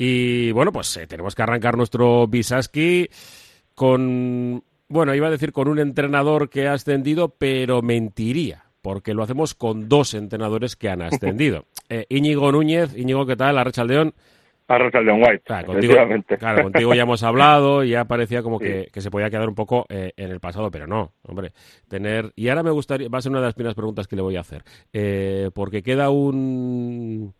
Y bueno, pues eh, tenemos que arrancar nuestro Bisaski con, bueno, iba a decir con un entrenador que ha ascendido, pero mentiría, porque lo hacemos con dos entrenadores que han ascendido. Eh, Íñigo Núñez, Íñigo, ¿qué tal? Arrachaldeón. Arrachaldeón White, claro, contigo, claro, contigo ya hemos hablado y ya parecía como que, se podía quedar un poco eh, en el pasado, pero no, hombre, tener... Y ahora me gustaría, va a ser una de las primeras preguntas que le voy a hacer, eh, porque queda un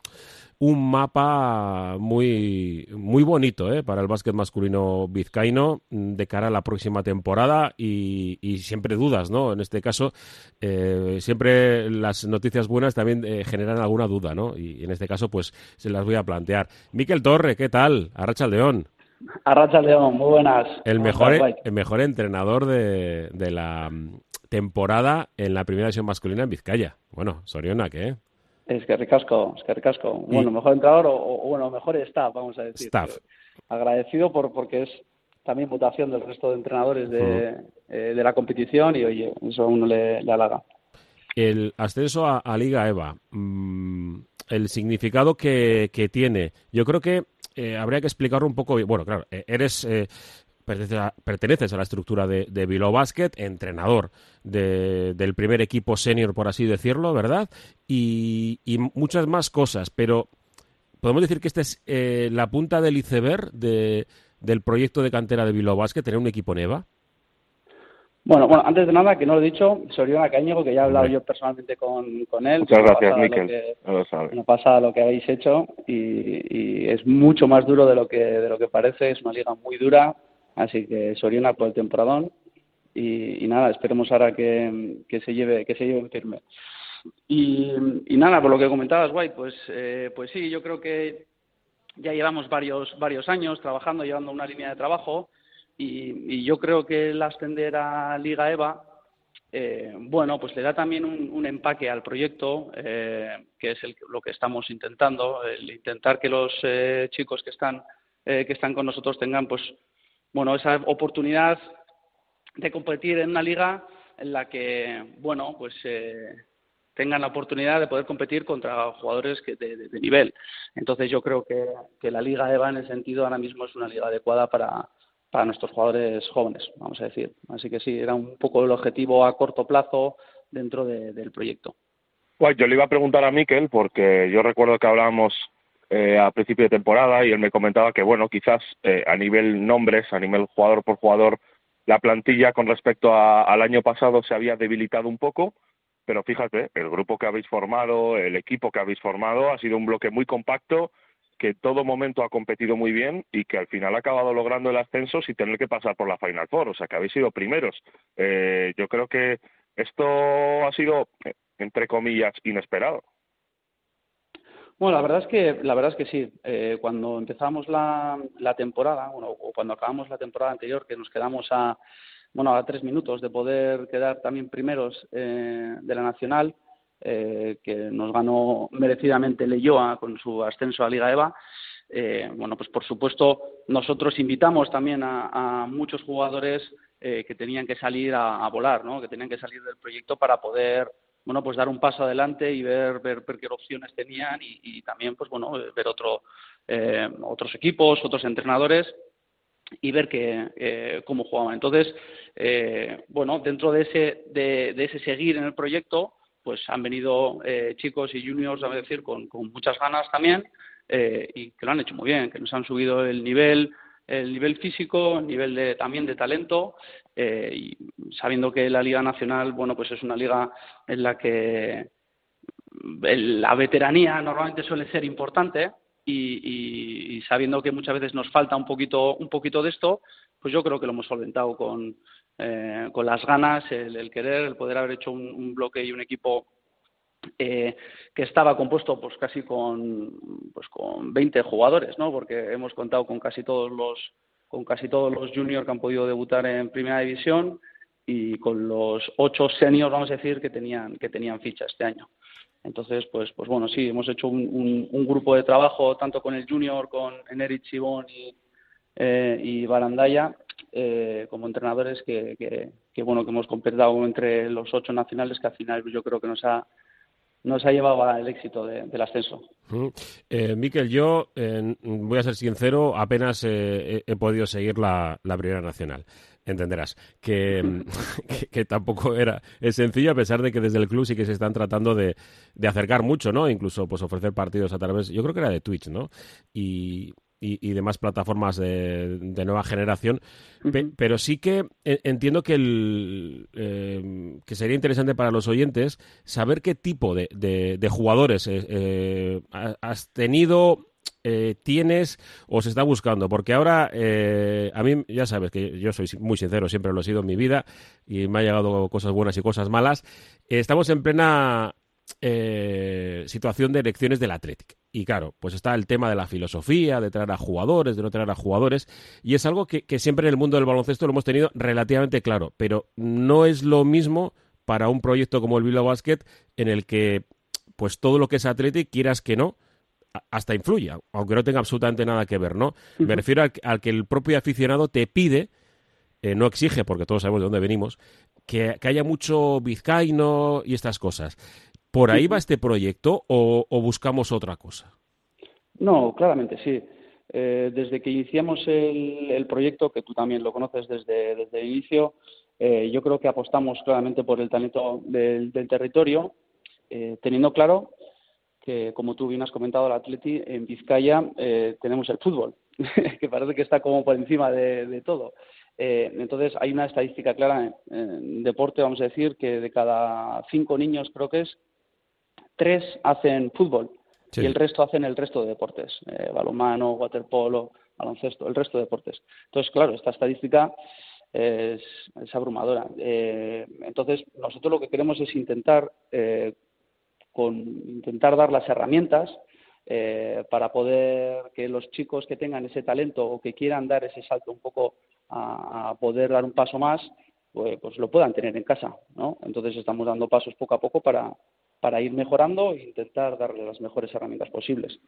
un mapa muy, muy bonito ¿eh? para el básquet masculino vizcaíno mm, de cara a la próxima temporada y, siempre dudas, ¿no? En este caso, eh, siempre las noticias buenas también eh, generan alguna duda, ¿no? Y en este caso, pues se las voy a plantear. Miquel Torre, ¿qué tal? Arracha León. Arracha León, muy buenas. El mejor, el mejor entrenador de, de la mm, temporada en la primera división masculina en Vizcaya. Bueno, Soriona, ¿qué? Es que ricasco, es que ricasco. Bueno, mejor entrenador o, bueno, mejor staff, vamos a decir. Staff. Agradecido por porque es también votación del resto de entrenadores de, eh, de la competición y oye, eso a uno le, halaga. El ascenso a, Liga EVA, mm, el significado que, que, tiene, yo creo que eh, habría que explicarlo un poco. Bueno, claro, eh, eres perteneces a, la estructura de, de Bilbao Basket, entrenador del primer equipo senior, por así decirlo, ¿verdad? Y, muchas más cosas, pero podemos decir que esta es eh, la punta del iceberg de, del proyecto de cantera de Bilbao Basket, tener un equipo NEVA. Bueno, bueno, antes de nada, que no lo he dicho, Soriana Cañego, que ya he hablado yo personalmente con, con él. Muchas gracias, Miquel. No pasa lo que habéis hecho y, y, es mucho más duro de lo que de lo que parece. Es una liga muy dura, Así que Soriana por el temporadón y, nada, esperemos ahora que, se lleve que se lleve firme. Y, nada, por lo que comentabas, White, pues, eh, pues sí, yo creo que ya llevamos varios, varios años trabajando, llevando una línea de trabajo y, yo creo que el ascender a Liga EVA, eh, bueno, pues le da también un, empaque al proyecto, eh, que es lo que estamos intentando, el intentar que los chicos que están, que están con nosotros tengan pues bueno, esa oportunidad de competir en una liga en la que, bueno, pues eh, tengan la oportunidad de poder competir contra jugadores que de, nivel. Entonces yo creo que, que, la liga EVA en ese sentido ahora mismo es una liga adecuada para, para nuestros jugadores jóvenes, vamos a decir. Así que sí, era un poco el objetivo a corto plazo dentro del proyecto. Yo le iba a preguntar a Miquel porque yo recuerdo que hablábamos eh, a principio de temporada y él me comentaba que, bueno, quizás eh, a nivel nombres, a nivel jugador por jugador, la plantilla con respecto al año pasado se había debilitado un poco, pero fíjate, el grupo que habéis formado, el equipo que habéis formado, ha sido un bloque muy compacto que en todo momento ha competido muy bien y que al final ha acabado logrando el ascenso sin tener que pasar por la Final Four, o sea que habéis sido primeros. Eh, yo creo que esto ha sido, entre comillas, inesperado. Bueno, la verdad es que, la verdad es que sí. Eh, cuando empezamos la, la temporada, bueno, o cuando acabamos la temporada anterior, que nos quedamos a, bueno, a tres minutos de poder quedar también primeros eh, de la Nacional, eh, que nos ganó merecidamente Leyoa con su ascenso a Liga EVA. bueno, pues por supuesto nosotros invitamos también a, muchos jugadores que tenían que salir a, a, volar, ¿no? que tenían que salir del proyecto para poder bueno, pues dar un paso adelante y ver, ver, qué opciones tenían y, también, pues bueno, ver otro, eh, otros equipos, otros entrenadores y ver eh, cómo jugaban. Entonces, eh, bueno, dentro de ese, de, ese seguir en el proyecto, pues han venido chicos y juniors, a decir, con, muchas ganas también y que lo han hecho muy bien, que nos han subido el nivel, el nivel físico, el nivel también de talento eh, y sabiendo que la Liga Nacional, bueno, pues es una liga en la que la veteranía normalmente suele ser importante y, sabiendo que muchas veces nos falta un poquito, un poquito de esto, pues yo creo que lo hemos solventado con, eh, con las ganas, el, querer, el poder haber hecho un, bloque y un equipo eh, que estaba compuesto pues casi con pues con 20 jugadores, ¿no? Porque hemos contado con casi todos los con casi todos los juniors que han podido debutar en primera división y con los ocho seniors, vamos a decir, que tenían, que tenían ficha este año. Entonces, pues, pues bueno, sí, hemos hecho un, grupo de trabajo tanto con el junior, con Eneric Chibón y, eh, Barandaya, eh, como entrenadores que, que, bueno, que hemos completado entre los ocho nacionales, que al final yo creo que nos ha, nos ha llevado al éxito del ascenso. Eh, Miquel, yo voy a ser sincero, apenas he podido seguir la, Primera Nacional. Entenderás que, que, tampoco era es sencillo, a pesar de que desde el club sí que se están tratando de, de acercar mucho, ¿no? Incluso pues ofrecer partidos a través, yo creo que era de Twitch, ¿no? Y, y, demás plataformas de, nueva generación. pero sí que eh, entiendo que, el, eh, que sería interesante para los oyentes saber qué tipo de, de, jugadores eh, has tenido tienes o se está buscando. Porque ahora, a mí, ya sabes que yo soy muy sincero, siempre lo he sido en mi vida y me ha llegado cosas buenas y cosas malas. estamos en plena eh, situación de elecciones del Athletic. Y claro, pues está el tema de la filosofía, de traer a jugadores, de no traer a jugadores, y es algo que, siempre en el mundo del baloncesto lo hemos tenido relativamente claro, pero no es lo mismo para un proyecto como el Bilbao Basket en el que pues todo lo que es Athletic, quieras que no, hasta influya, aunque no tenga absolutamente nada que ver, ¿no? Me refiero al, que el propio aficionado te pide, eh, no exige, porque todos sabemos de dónde venimos, que, que, haya mucho vizcaíno y estas cosas. ¿Por ahí va este proyecto o, buscamos otra cosa? No, claramente sí. Eh, desde que iniciamos el, proyecto, que tú también lo conoces desde, desde el inicio, eh, yo creo que apostamos claramente por el talento del, territorio, eh, teniendo claro que, como tú bien has comentado, el Atleti en Vizcaya tenemos el fútbol, que parece que está como por encima de, todo. entonces, hay una estadística clara en, deporte, vamos a decir, que de cada cinco niños creo que es, tres hacen fútbol y el resto hacen el resto de deportes, eh, balonmano, waterpolo, baloncesto, el resto de deportes. Entonces, claro, esta estadística es, abrumadora. Eh, entonces, nosotros lo que queremos es intentar, eh, con, intentar dar las herramientas eh, para poder que los chicos que tengan ese talento o que quieran dar ese salto un poco a, poder dar un paso más, pues, pues, lo puedan tener en casa, ¿no? Entonces estamos dando pasos poco a poco para, para ir mejorando e intentar darle las mejores herramientas posibles.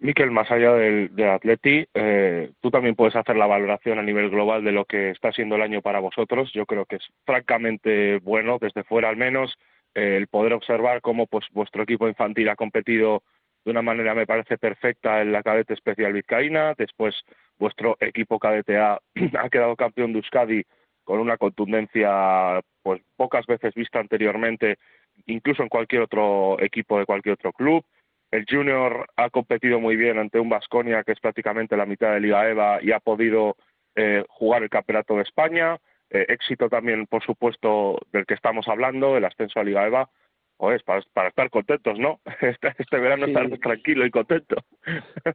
Miquel, más allá del, Atleti, eh, tú también puedes hacer la valoración a nivel global de lo que está siendo el año para vosotros. Yo creo que es francamente bueno, desde fuera al menos, eh, el poder observar cómo pues vuestro equipo infantil ha competido de una manera, me parece, perfecta en la cadete especial vizcaína. Después, vuestro equipo cadete ha, ha quedado campeón de Euskadi con una contundencia pues pocas veces vista anteriormente incluso en cualquier otro equipo de cualquier otro club. El Junior ha competido muy bien ante un Vasconia que es prácticamente la mitad de Liga EVA y ha podido eh, jugar el Campeonato de España. Eh, éxito también, por supuesto, del que estamos hablando, el ascenso a Liga EVA. Para, para estar contentos, ¿no? Este, este verano estar tranquilo y contento.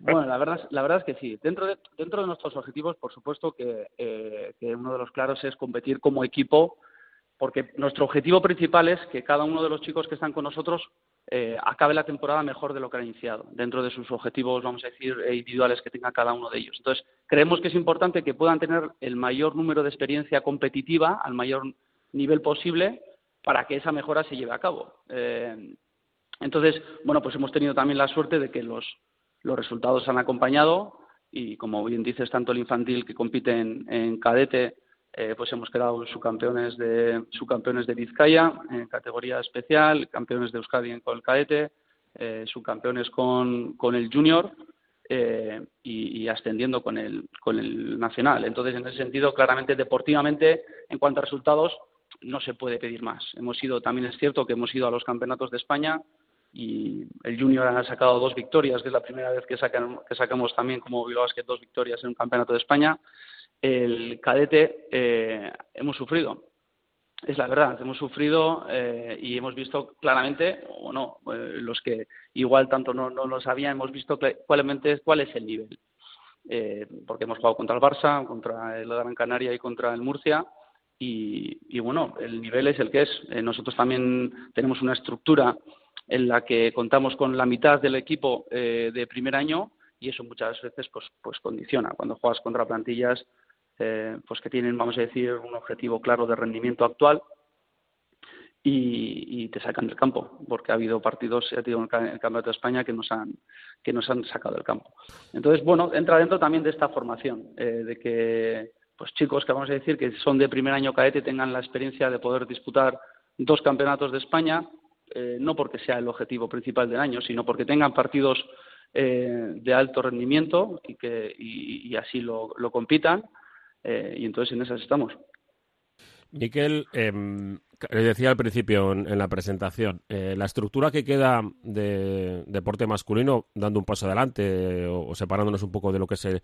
Bueno, la verdad, la verdad es que sí. Dentro de, dentro de nuestros objetivos, por supuesto que, eh, que uno de los claros es competir como equipo porque nuestro objetivo principal es que cada uno de los chicos que están con nosotros eh, acabe la temporada mejor de lo que ha iniciado, dentro de sus objetivos, vamos a decir, eh, individuales que tenga cada uno de ellos. Entonces, creemos que es importante que puedan tener el mayor número de experiencia competitiva al mayor nivel posible para que esa mejora se lleve a cabo. Eh, entonces, bueno, pues hemos tenido también la suerte de que los, los resultados han acompañado y, como bien dices, tanto el infantil que compite en cadete eh, pues hemos quedado subcampeones de subcampeones de Vizcaya en categoría especial, campeones de Euskadi en el cadete, eh, subcampeones con, con el junior eh, y, ascendiendo con el con el nacional. Entonces, en ese sentido, claramente deportivamente, en cuanto a resultados, no se puede pedir más. Hemos ido, también es cierto que hemos ido a los campeonatos de España y el Junior ha sacado dos victorias, que es la primera vez que, sacan, que sacamos también como Bilbao que dos victorias en un campeonato de España el cadete eh, hemos sufrido. Es la verdad, hemos sufrido eh, y hemos visto claramente, o no, eh, los que igual tanto no, no lo sabían, hemos visto claramente cuál es el nivel. porque hemos jugado contra el Barça, contra el Gran Canaria y contra el Murcia. Y, bueno, el nivel es el que es. nosotros también tenemos una estructura en la que contamos con la mitad del equipo de primer año y eso muchas veces pues, pues condiciona. Cuando juegas contra plantillas eh, pues que tienen, vamos a decir, un objetivo claro de rendimiento actual y, te sacan del campo, porque ha habido partidos, ha tenido en el Campeonato de España que nos han que nos han sacado del campo. Entonces, bueno, entra dentro también de esta formación, eh, de que pues chicos que vamos a decir que son de primer año cadete tengan la experiencia de poder disputar dos campeonatos de España eh, no porque sea el objetivo principal del año, sino porque tengan partidos eh, de alto rendimiento y que y, así lo, compitan. y entonces en esas estamos. Miquel, eh, le decía al principio en, la presentación, eh, la estructura que queda de deporte masculino, dando un paso adelante o, separándonos un poco de lo que es eh,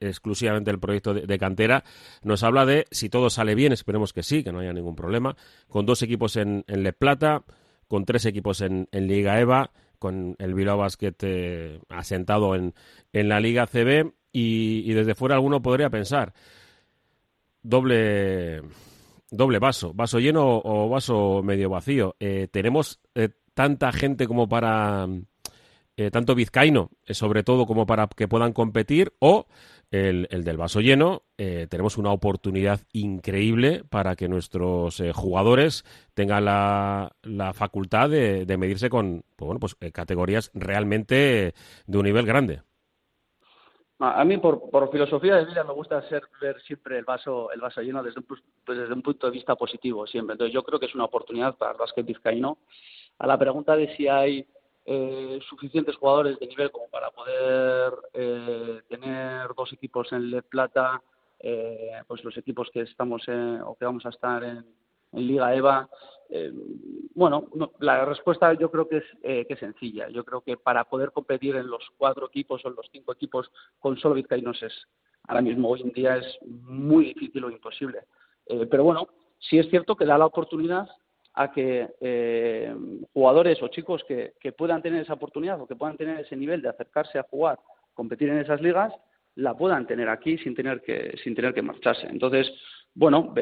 exclusivamente el proyecto de, cantera, nos habla de, si todo sale bien, esperemos que sí, que no haya ningún problema, con dos equipos en, Le Plata, con tres equipos en, Liga EVA, con el Bilbao Basket eh, asentado en, la Liga CB y desde fuera alguno podría pensar, doble doble vaso, vaso lleno o vaso medio vacío. Eh, tenemos eh, tanta gente como para, eh, tanto vizcaíno, sobre todo como para que puedan competir, o el, el del vaso lleno, tenemos una oportunidad increíble para que nuestros jugadores tengan la, la facultad de, de, medirse con pues bueno, pues, categorías realmente de un nivel grande. A mí, por, por, filosofía de vida, me gusta ser, ver siempre el vaso, el vaso lleno desde un, pues, desde un punto de vista positivo, siempre. Entonces, yo creo que es una oportunidad para el básquet vizcaíno. A la pregunta de si hay eh, suficientes jugadores de nivel como para poder eh, tener dos equipos en Le Plata, eh, pues los equipos que estamos o que vamos a estar en, en Liga EVA. Eh, bueno, la respuesta yo creo que es, eh, que sencilla. Yo creo que para poder competir en los cuatro equipos o en los cinco equipos con solo vizcaínos es ahora mismo hoy en día es muy difícil o imposible. Eh, pero bueno, sí es cierto que da la oportunidad a que jugadores o chicos que, que puedan tener esa oportunidad o que puedan tener ese nivel de acercarse a jugar, competir en esas ligas, la puedan tener aquí sin tener que sin tener que marcharse. Entonces, bueno,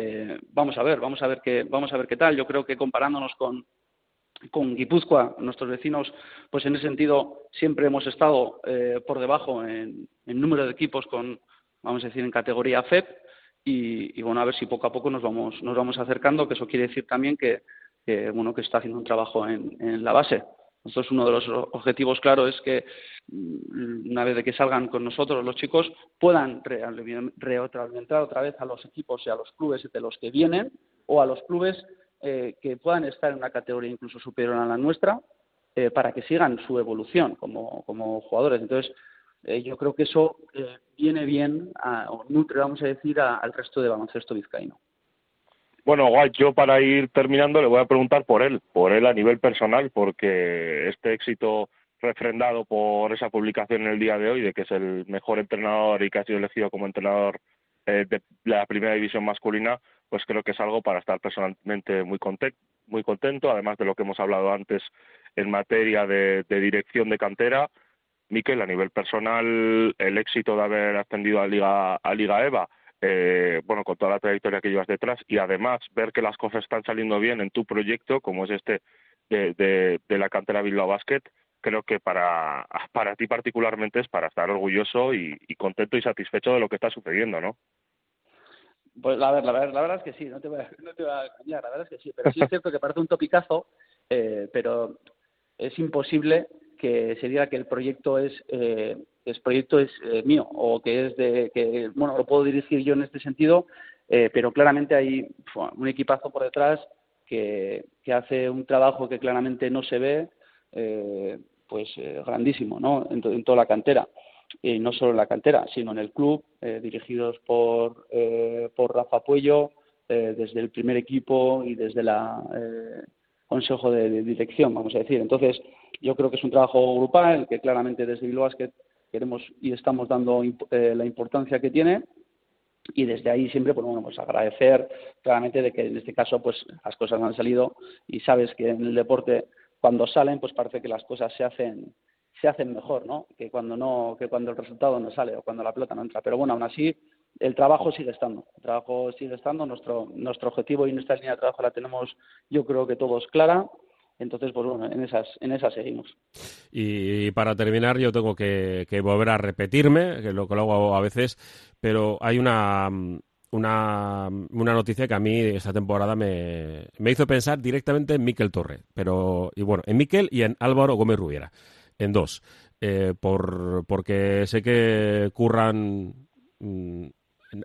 vamos a ver, vamos a ver qué, vamos a ver qué tal. Yo creo que comparándonos con, Guipúzcoa, nuestros vecinos, pues en ese sentido siempre hemos estado eh, por debajo en, número de equipos con, vamos a decir, en categoría FEP y, bueno, a ver si poco a poco nos vamos, nos vamos acercando, que eso quiere decir también que, bueno, que está haciendo un trabajo en la base. Nosotros uno de los objetivos, claro, es que mm, una vez de que salgan con nosotros los chicos puedan retroalimentar otra vez a los equipos y a los clubes de los que vienen o a los clubes eh, que puedan estar en una categoría incluso superior a la nuestra eh, para que sigan su evolución como, jugadores. Entonces, eh, yo creo que eso viene bien o nutre, vamos a decir, al resto de baloncesto vizcaíno. Bueno, guay, yo para ir terminando le voy a preguntar por él, por él a nivel personal, porque este éxito refrendado por esa publicación en el día de hoy de que es el mejor entrenador y que ha sido elegido como entrenador eh, de la primera división masculina, pues creo que es algo para estar personalmente muy contento, muy contento, además de lo que hemos hablado antes en materia de, de dirección de cantera. Miquel, a nivel personal, el éxito de haber ascendido a Liga, a Liga EVA eh, bueno, con toda la trayectoria que llevas detrás y además ver que las cosas están saliendo bien en tu proyecto, como es este de, la cantera Bilbao Basket, creo que para, para ti particularmente es para estar orgulloso y, contento y satisfecho de lo que está sucediendo, ¿no? Pues la, la, la verdad es que sí, no te voy a, no a la verdad es que sí, pero sí es cierto que parece un topicazo, eh, pero es imposible que se diga que el proyecto es eh, el proyecto es eh, mío o que es de que bueno lo puedo dirigir yo en este sentido eh, pero claramente hay un equipazo por detrás que, que, hace un trabajo que claramente no se ve eh, pues grandísimo no en, en, toda la cantera. Y no solo en la cantera sino en el club dirigidos por por Rafa Puello desde el primer equipo y desde la consejo de, dirección vamos a decir. Entonces yo creo que es un trabajo grupal que claramente desde Bilbao Basket queremos y estamos dando eh, la importancia que tiene. Y desde ahí siempre pues bueno pues agradecer claramente de que en este caso pues las cosas han salido. Y sabes que en el deporte cuando salen pues parece que las cosas se hacen se hacen mejor no que cuando no que cuando el resultado no sale o cuando la pelota no entra. Pero bueno aún así el trabajo sigue estando. El trabajo sigue estando. Nuestro nuestro objetivo y nuestra línea de trabajo la tenemos yo creo que todos clara entonces, pues bueno, en esas, en esas seguimos. Y para terminar, yo tengo que, volver a repetirme, que lo que lo hago a veces, pero hay una, una, una noticia que a mí esta temporada me, me hizo pensar directamente en Miquel Torre, pero, y bueno, en Miquel y en Álvaro Gómez Rubiera, en dos, eh, por, porque sé que curran, mm,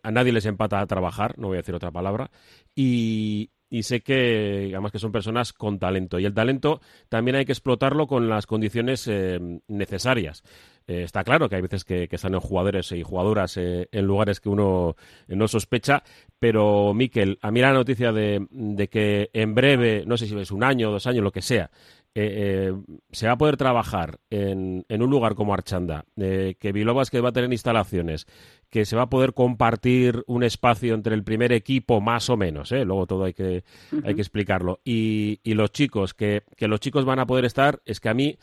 a nadie les empata a trabajar, no voy a decir otra palabra, y, y sé que, además, que son personas con talento. Y el talento también hay que explotarlo con las condiciones eh, necesarias. Eh, está claro que hay veces que, están en jugadores y jugadoras eh, en lugares que uno no sospecha, pero Miquel, a mí la noticia de, de que en breve, no sé si es un año, dos años, lo que sea, eh, eh, se va a poder trabajar en, en un lugar como Archanda, eh, que Bilobas que va a tener instalaciones, que se va a poder compartir un espacio entre el primer equipo más o menos, luego todo hay que, hay que explicarlo, y, y los chicos, que, que los chicos van a poder estar, es que a mí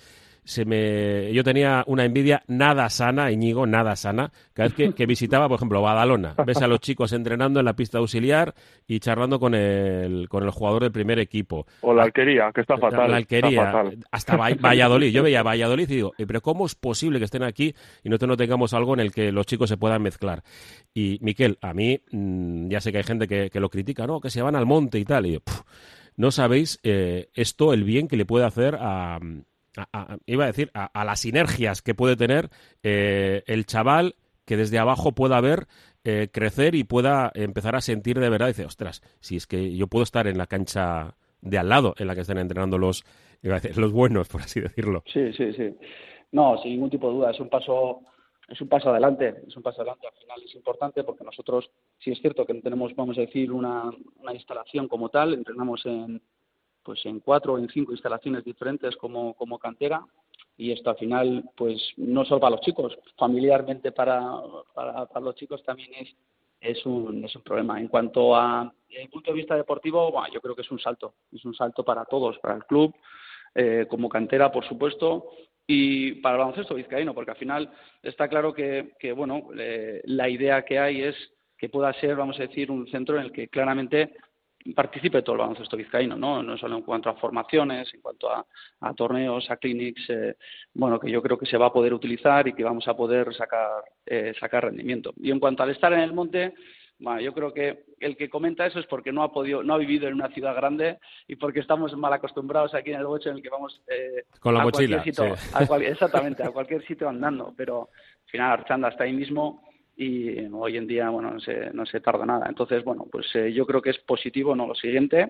se me, yo tenía una envidia nada sana, Íñigo, nada sana, cada vez que, visitaba, por ejemplo, Badalona. Ves a los chicos entrenando en la pista auxiliar y charlando con el, con el jugador del primer equipo. O la alquería, que está fatal. La alquería, hasta Valladolid. Yo veía Valladolid y digo, eh, pero ¿cómo es posible que estén aquí y nosotros no tengamos algo en el que los chicos se puedan mezclar? Y, Miquel, a mí, mm, ya sé que hay gente que, lo critica, ¿no? Que se van al monte y tal. Y no sabéis eh, esto, el bien que le puede hacer a iba a decir, a, las sinergias que puede tener eh, el chaval que desde abajo pueda ver eh, crecer y pueda empezar a sentir de verdad, dice, ostras, si es que yo puedo estar en la cancha de al lado en la que están entrenando los, los buenos, por así decirlo. Sí, sí, sí. No, sin ningún tipo de duda, es un paso es un paso adelante, es un paso adelante, al final es importante porque nosotros, sí es cierto que no tenemos, vamos a decir, una, una instalación como tal, entrenamos en, pues en cuatro o en cinco instalaciones diferentes como, como cantera y esto al final pues no solo para los chicos, familiarmente para, para, los chicos también es, es, un, es un problema. En cuanto a el punto de vista deportivo, yo creo que es un salto, es un salto para todos, para el club, eh, como cantera por supuesto, y para el baloncesto vizcaíno, porque al final está claro que, que bueno, eh, la idea que hay es que pueda ser, vamos a decir, un centro en el que claramente participe todo el baloncesto vizcaíno, ¿no? No solo en cuanto a formaciones, en cuanto a, torneos, a clinics, eh, bueno, que yo creo que se va a poder utilizar y que vamos a poder sacar, eh, sacar rendimiento. Y en cuanto al estar en el monte, bueno, yo creo que el que comenta eso es porque no ha podido, no ha vivido en una ciudad grande y porque estamos mal acostumbrados aquí en el bocho en el que vamos eh, con la mochila, exactamente, a cualquier sitio andando, pero al final Archanda está ahí mismo y hoy en día bueno no se, no se tarda nada. Entonces bueno pues eh, yo creo que es positivo no lo siguiente.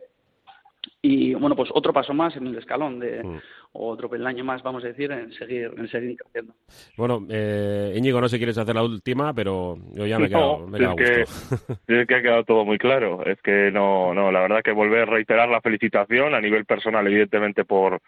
Y bueno pues otro paso más en el escalón de mm. otro peldaño más vamos a decir en seguir en seguir creciendo bueno eh, Íñigo no sé si quieres hacer la última pero yo ya me he quedado, me es, que, es que ha quedado todo muy claro. Es que no no la verdad que volver a reiterar la felicitación a nivel personal evidentemente por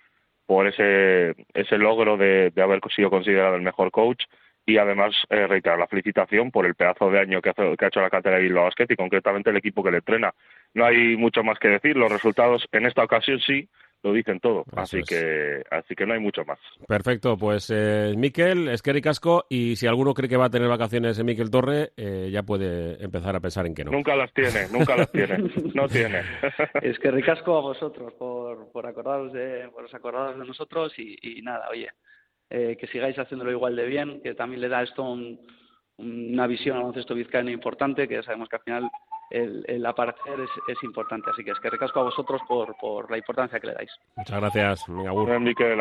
por ese ese logro de, de haber sido considerado el mejor coach y además eh, reiterar la felicitación por el pedazo de año que, ha hecho la cantera de Bilbao Basket y concretamente el equipo que le entrena. No hay mucho más que decir, los resultados en esta ocasión sí lo dicen todo, así que así que no hay mucho más. Perfecto, pues eh, Miquel, Esqueri Casco y si alguno cree que va a tener vacaciones en Miquel Torre, eh, ya puede empezar a pensar en que no. Nunca las tiene, nunca las tiene, no tiene. Esqueri Casco a vosotros por, por acordaros de por acordaros de nosotros y, y nada, oye, eh, que sigáis haciéndolo igual de bien, que también le da esto una visión al baloncesto vizcaíno importante, que ya sabemos que al final el, aparecer es, importante. Así que es que recasco a vosotros por, por la importancia que le dais. Muchas gracias, Miquel,